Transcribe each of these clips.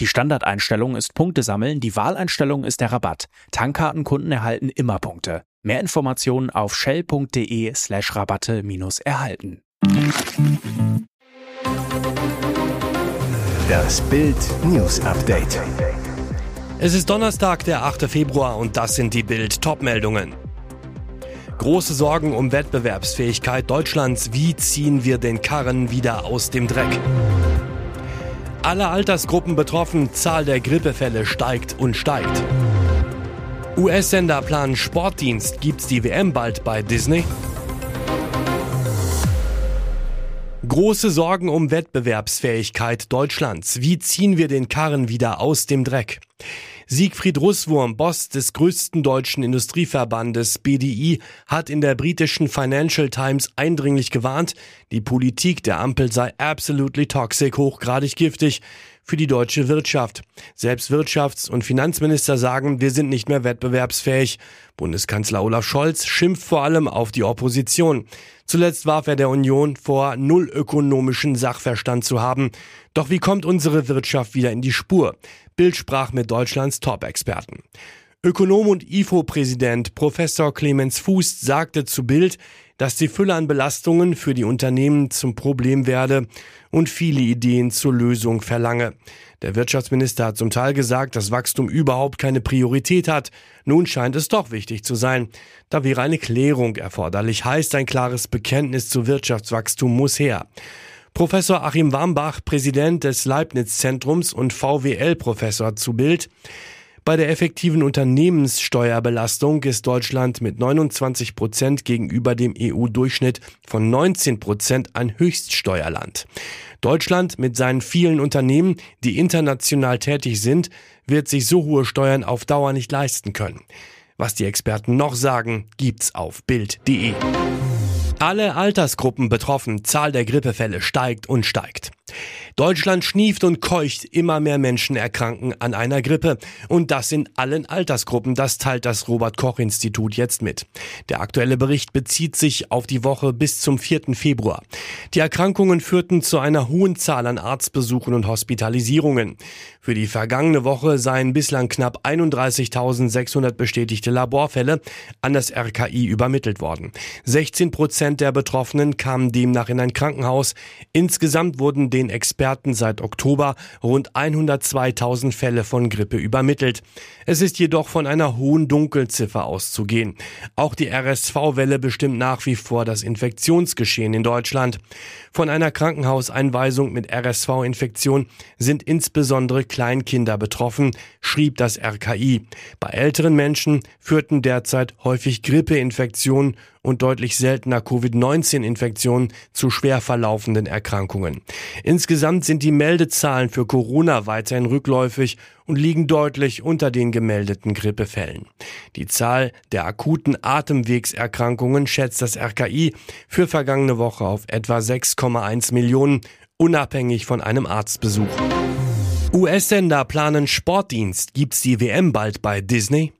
Die Standardeinstellung ist Punkte sammeln, die Wahleinstellung ist der Rabatt. Tankkartenkunden erhalten immer Punkte. Mehr Informationen auf shell.de slash Rabatte minus erhalten. Das Bild News Update. Es ist Donnerstag, der 8. Februar und das sind die Bild Topmeldungen. Große Sorgen um Wettbewerbsfähigkeit Deutschlands. Wie ziehen wir den Karren wieder aus dem Dreck? Alle Altersgruppen betroffen, Zahl der Grippefälle steigt und steigt. US-Sender planen Sportdienst. Gibt's die WM bald bei Disney? Große Sorgen um Wettbewerbsfähigkeit Deutschlands. Wie ziehen wir den Karren wieder aus dem Dreck? Siegfried Russwurm, Boss des größten deutschen Industrieverbandes BDI, hat in der britischen Financial Times eindringlich gewarnt, die Politik der Ampel sei absolutely toxic, hochgradig giftig für die deutsche Wirtschaft. Selbst Wirtschafts- und Finanzminister sagen, wir sind nicht mehr wettbewerbsfähig. Bundeskanzler Olaf Scholz schimpft vor allem auf die Opposition. Zuletzt warf er der Union vor, null ökonomischen Sachverstand zu haben. Doch wie kommt unsere Wirtschaft wieder in die Spur? Bild sprach mit Deutschlands Top-Experten. Ökonom und IFO-Präsident Professor Clemens Fuß sagte zu Bild, dass die Fülle an Belastungen für die Unternehmen zum Problem werde und viele Ideen zur Lösung verlange. Der Wirtschaftsminister hat zum Teil gesagt, dass Wachstum überhaupt keine Priorität hat. Nun scheint es doch wichtig zu sein. Da wäre eine Klärung erforderlich, heißt ein klares Bekenntnis zu Wirtschaftswachstum muss her. Professor Achim Warmbach, Präsident des Leibniz-Zentrums und VWL-Professor zu Bild. Bei der effektiven Unternehmenssteuerbelastung ist Deutschland mit 29 Prozent gegenüber dem EU-Durchschnitt von 19 Prozent ein Höchststeuerland. Deutschland mit seinen vielen Unternehmen, die international tätig sind, wird sich so hohe Steuern auf Dauer nicht leisten können. Was die Experten noch sagen, gibt's auf Bild.de. Alle Altersgruppen betroffen, Zahl der Grippefälle steigt und steigt. Deutschland schnieft und keucht, immer mehr Menschen erkranken an einer Grippe. Und das in allen Altersgruppen, das teilt das Robert Koch Institut jetzt mit. Der aktuelle Bericht bezieht sich auf die Woche bis zum 4. Februar. Die Erkrankungen führten zu einer hohen Zahl an Arztbesuchen und Hospitalisierungen. Für die vergangene Woche seien bislang knapp 31.600 bestätigte Laborfälle an das RKI übermittelt worden. 16 Prozent der Betroffenen kamen demnach in ein Krankenhaus. Insgesamt wurden den Experten seit Oktober rund 102.000 Fälle von Grippe übermittelt. Es ist jedoch von einer hohen Dunkelziffer auszugehen. Auch die RSV-Welle bestimmt nach wie vor das Infektionsgeschehen in Deutschland. Von einer Krankenhauseinweisung mit RSV-Infektion sind insbesondere Kleinkinder betroffen, schrieb das RKI. Bei älteren Menschen führten derzeit häufig Grippeinfektionen und deutlich seltener Covid-19-Infektionen zu schwer verlaufenden Erkrankungen. Insgesamt sind die Meldezahlen für Corona weiterhin rückläufig und liegen deutlich unter den gemeldeten Grippefällen. Die Zahl der akuten Atemwegserkrankungen schätzt das RKI für vergangene Woche auf etwa 6,1 Millionen, unabhängig von einem Arztbesuch. US-Sender planen Sportdienst. Gibt's die WM bald bei Disney?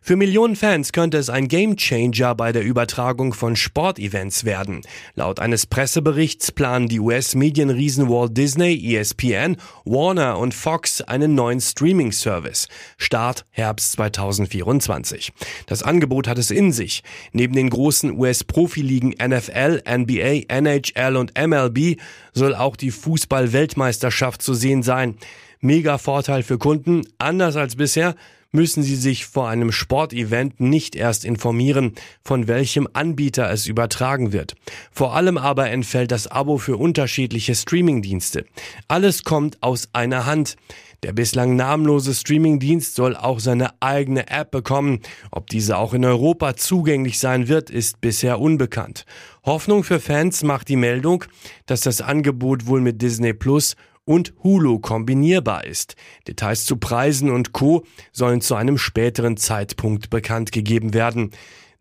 Für Millionen Fans könnte es ein Gamechanger bei der Übertragung von Sportevents werden. Laut eines Presseberichts planen die US-Medienriesen Walt Disney, ESPN, Warner und Fox einen neuen Streaming-Service. Start Herbst 2024. Das Angebot hat es in sich. Neben den großen US-Profiligen NFL, NBA, NHL und MLB soll auch die Fußball-Weltmeisterschaft zu sehen sein. Mega Vorteil für Kunden, anders als bisher müssen Sie sich vor einem Sportevent nicht erst informieren, von welchem Anbieter es übertragen wird. Vor allem aber entfällt das Abo für unterschiedliche Streamingdienste. Alles kommt aus einer Hand. Der bislang namenlose Streamingdienst soll auch seine eigene App bekommen. Ob diese auch in Europa zugänglich sein wird, ist bisher unbekannt. Hoffnung für Fans macht die Meldung, dass das Angebot wohl mit Disney Plus und Hulu kombinierbar ist. Details zu Preisen und Co. sollen zu einem späteren Zeitpunkt bekannt gegeben werden.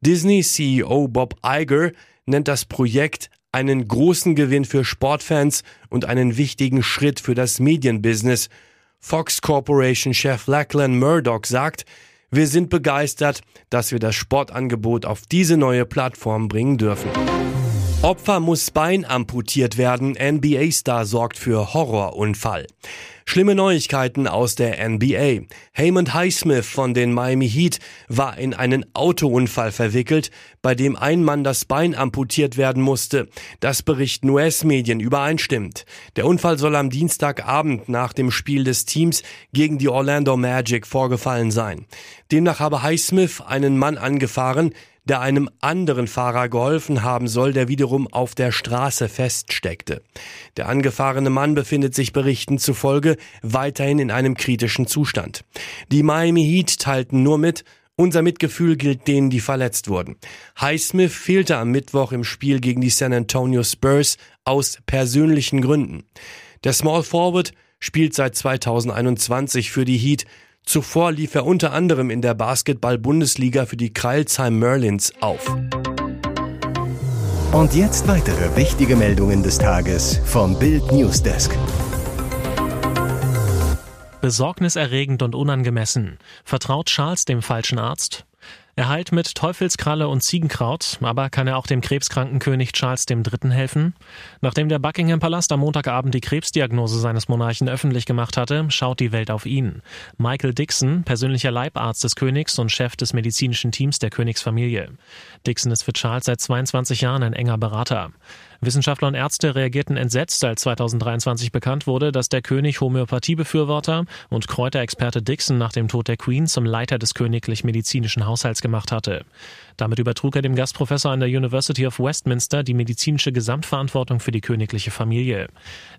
Disney-CEO Bob Iger nennt das Projekt einen großen Gewinn für Sportfans und einen wichtigen Schritt für das Medienbusiness. Fox Corporation-Chef Lachlan Murdoch sagt, wir sind begeistert, dass wir das Sportangebot auf diese neue Plattform bringen dürfen. Opfer muss Bein amputiert werden, NBA-Star sorgt für Horrorunfall. Schlimme Neuigkeiten aus der NBA. Heyman Highsmith von den Miami Heat war in einen Autounfall verwickelt, bei dem ein Mann das Bein amputiert werden musste. Das berichten US-Medien übereinstimmt. Der Unfall soll am Dienstagabend nach dem Spiel des Teams gegen die Orlando Magic vorgefallen sein. Demnach habe Highsmith einen Mann angefahren, der einem anderen Fahrer geholfen haben soll, der wiederum auf der Straße feststeckte. Der angefahrene Mann befindet sich Berichten zufolge weiterhin in einem kritischen Zustand. Die Miami Heat teilten nur mit, unser Mitgefühl gilt denen, die verletzt wurden. Highsmith fehlte am Mittwoch im Spiel gegen die San Antonio Spurs aus persönlichen Gründen. Der Small Forward spielt seit 2021 für die Heat Zuvor lief er unter anderem in der Basketball-Bundesliga für die Kreilsheim Merlins auf. Und jetzt weitere wichtige Meldungen des Tages vom Bild Newsdesk. Besorgniserregend und unangemessen. Vertraut Charles dem falschen Arzt? Er heilt mit Teufelskralle und Ziegenkraut, aber kann er auch dem krebskranken König Charles III. helfen? Nachdem der Buckingham Palast am Montagabend die Krebsdiagnose seines Monarchen öffentlich gemacht hatte, schaut die Welt auf ihn. Michael Dixon, persönlicher Leibarzt des Königs und Chef des medizinischen Teams der Königsfamilie. Dixon ist für Charles seit 22 Jahren ein enger Berater. Wissenschaftler und Ärzte reagierten entsetzt, als 2023 bekannt wurde, dass der König Homöopathiebefürworter und Kräuterexperte Dixon nach dem Tod der Queen zum Leiter des königlich medizinischen Haushalts gemacht hatte. Damit übertrug er dem Gastprofessor an der University of Westminster die medizinische Gesamtverantwortung für die königliche Familie.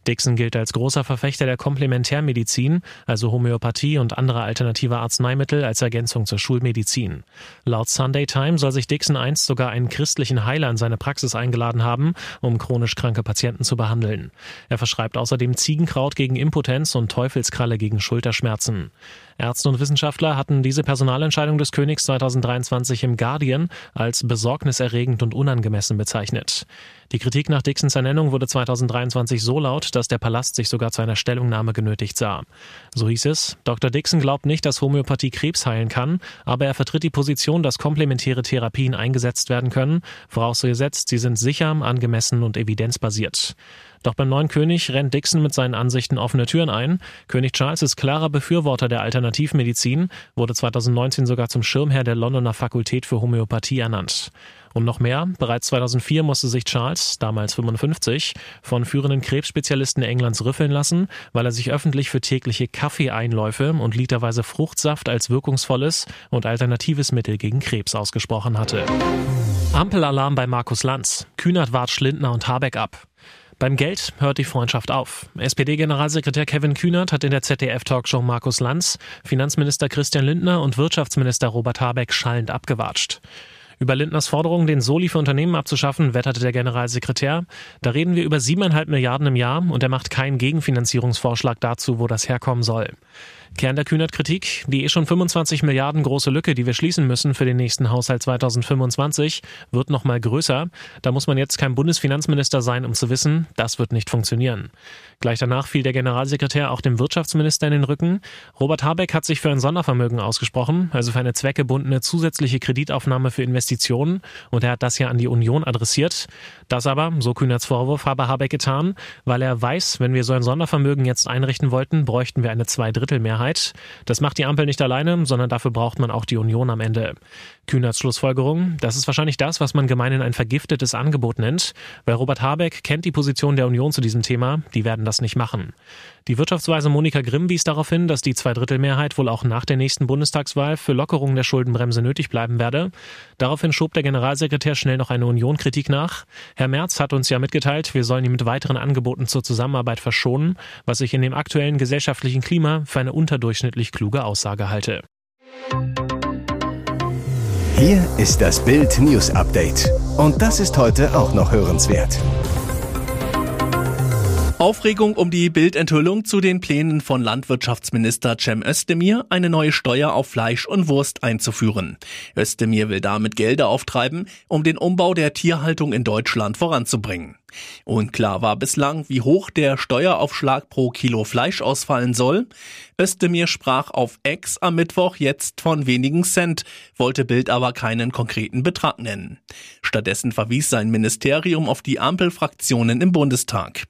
Dixon gilt als großer Verfechter der Komplementärmedizin, also Homöopathie und andere alternative Arzneimittel als Ergänzung zur Schulmedizin. Laut Sunday Times soll sich Dixon einst sogar einen christlichen Heiler in seine Praxis eingeladen haben, chronisch kranke Patienten zu behandeln. Er verschreibt außerdem Ziegenkraut gegen Impotenz und Teufelskralle gegen Schulterschmerzen. Ärzte und Wissenschaftler hatten diese Personalentscheidung des Königs 2023 im Guardian als besorgniserregend und unangemessen bezeichnet. Die Kritik nach Dixons Ernennung wurde 2023 so laut, dass der Palast sich sogar zu einer Stellungnahme genötigt sah. So hieß es, Dr. Dixon glaubt nicht, dass Homöopathie Krebs heilen kann, aber er vertritt die Position, dass komplementäre Therapien eingesetzt werden können, vorausgesetzt, sie sind sicher, angemessen und evidenzbasiert. Doch beim neuen König rennt Dixon mit seinen Ansichten offene Türen ein. König Charles ist klarer Befürworter der Alternativmedizin, wurde 2019 sogar zum Schirmherr der Londoner Fakultät für Homöopathie ernannt. Und noch mehr, bereits 2004 musste sich Charles, damals 55, von führenden Krebsspezialisten Englands rüffeln lassen, weil er sich öffentlich für tägliche Kaffeeeinläufe und literweise Fruchtsaft als wirkungsvolles und alternatives Mittel gegen Krebs ausgesprochen hatte. Ampelalarm bei Markus Lanz. Kühnert wart Schlindner und Habeck ab. Beim Geld hört die Freundschaft auf. SPD-Generalsekretär Kevin Kühnert hat in der ZDF-Talkshow Markus Lanz, Finanzminister Christian Lindner und Wirtschaftsminister Robert Habeck schallend abgewatscht. Über Lindners Forderung, den Soli für Unternehmen abzuschaffen, wetterte der Generalsekretär. Da reden wir über siebeneinhalb Milliarden im Jahr und er macht keinen Gegenfinanzierungsvorschlag dazu, wo das herkommen soll. Kern der Kühnert-Kritik, die eh schon 25 Milliarden große Lücke, die wir schließen müssen für den nächsten Haushalt 2025, wird noch mal größer. Da muss man jetzt kein Bundesfinanzminister sein, um zu wissen, das wird nicht funktionieren. Gleich danach fiel der Generalsekretär auch dem Wirtschaftsminister in den Rücken. Robert Habeck hat sich für ein Sondervermögen ausgesprochen, also für eine zweckgebundene zusätzliche Kreditaufnahme für Investitionen. Und er hat das ja an die Union adressiert. Das aber, so Kühnerts Vorwurf, habe Habeck getan, weil er weiß, wenn wir so ein Sondervermögen jetzt einrichten wollten, bräuchten wir eine Zweidrittelmehrheit. Das macht die Ampel nicht alleine, sondern dafür braucht man auch die Union am Ende. Kühnerts Schlussfolgerung, das ist wahrscheinlich das, was man gemeinhin ein vergiftetes Angebot nennt, weil Robert Habeck kennt die Position der Union zu diesem Thema, die werden das nicht machen. Die Wirtschaftsweise Monika Grimm wies darauf hin, dass die Zweidrittelmehrheit wohl auch nach der nächsten Bundestagswahl für Lockerung der Schuldenbremse nötig bleiben werde. Daraufhin schob der Generalsekretär schnell noch eine Union-Kritik nach. Herr Merz hat uns ja mitgeteilt, wir sollen ihn mit weiteren Angeboten zur Zusammenarbeit verschonen, was ich in dem aktuellen gesellschaftlichen Klima für eine unterdurchschnittlich kluge Aussage halte. Hier ist das Bild News Update. Und das ist heute auch noch hörenswert. Aufregung um die Bildenthüllung zu den Plänen von Landwirtschaftsminister Cem Özdemir, eine neue Steuer auf Fleisch und Wurst einzuführen. Özdemir will damit Gelder auftreiben, um den Umbau der Tierhaltung in Deutschland voranzubringen. Unklar war bislang, wie hoch der Steueraufschlag pro Kilo Fleisch ausfallen soll. Özdemir sprach auf Ex am Mittwoch jetzt von wenigen Cent, wollte Bild aber keinen konkreten Betrag nennen. Stattdessen verwies sein Ministerium auf die Ampelfraktionen im Bundestag.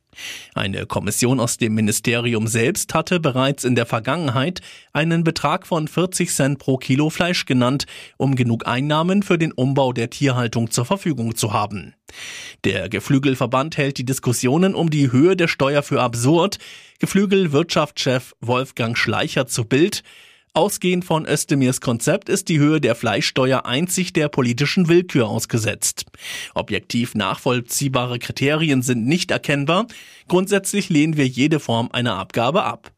Eine Kommission aus dem Ministerium selbst hatte bereits in der Vergangenheit einen Betrag von 40 Cent pro Kilo Fleisch genannt, um genug Einnahmen für den Umbau der Tierhaltung zur Verfügung zu haben. Der Geflügelverband hält die Diskussionen um die Höhe der Steuer für absurd. Geflügelwirtschaftschef Wolfgang Schleicher zu Bild Ausgehend von Özdemirs Konzept ist die Höhe der Fleischsteuer einzig der politischen Willkür ausgesetzt. Objektiv nachvollziehbare Kriterien sind nicht erkennbar. Grundsätzlich lehnen wir jede Form einer Abgabe ab.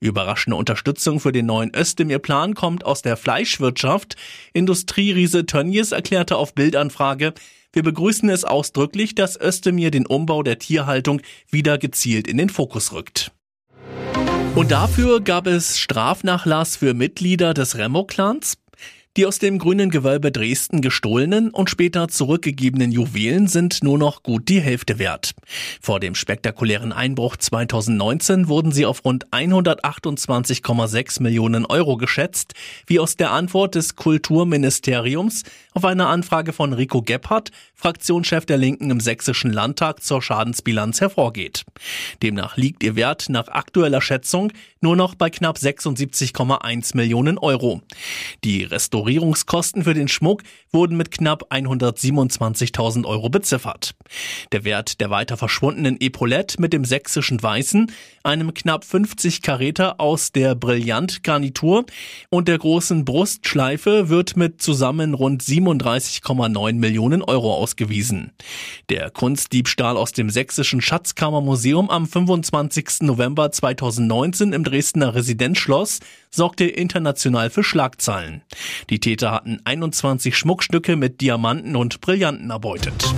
Überraschende Unterstützung für den neuen Özdemir-Plan kommt aus der Fleischwirtschaft. Industrieriese Tönnies erklärte auf Bildanfrage, wir begrüßen es ausdrücklich, dass Özdemir den Umbau der Tierhaltung wieder gezielt in den Fokus rückt. Und dafür gab es Strafnachlass für Mitglieder des Remo-Clans. Die aus dem grünen Gewölbe Dresden gestohlenen und später zurückgegebenen Juwelen sind nur noch gut die Hälfte wert. Vor dem spektakulären Einbruch 2019 wurden sie auf rund 128,6 Millionen Euro geschätzt, wie aus der Antwort des Kulturministeriums auf eine Anfrage von Rico Gebhardt, Fraktionschef der Linken im Sächsischen Landtag zur Schadensbilanz hervorgeht. Demnach liegt ihr Wert nach aktueller Schätzung nur noch bei knapp 76,1 Millionen Euro. Die Restaurierung Restaurierungskosten für den Schmuck wurden mit knapp 127.000 Euro beziffert. Der Wert der weiter verschwundenen Epaulette mit dem sächsischen Weißen, einem knapp 50 Karäter aus der Brillant-Garnitur und der großen Brustschleife wird mit zusammen rund 37,9 Millionen Euro ausgewiesen. Der Kunstdiebstahl aus dem sächsischen Schatzkammermuseum am 25. November 2019 im Dresdner Residenzschloss sorgte international für Schlagzeilen. Die Täter hatten 21 Schmuckstücke mit Diamanten und Brillanten erbeutet.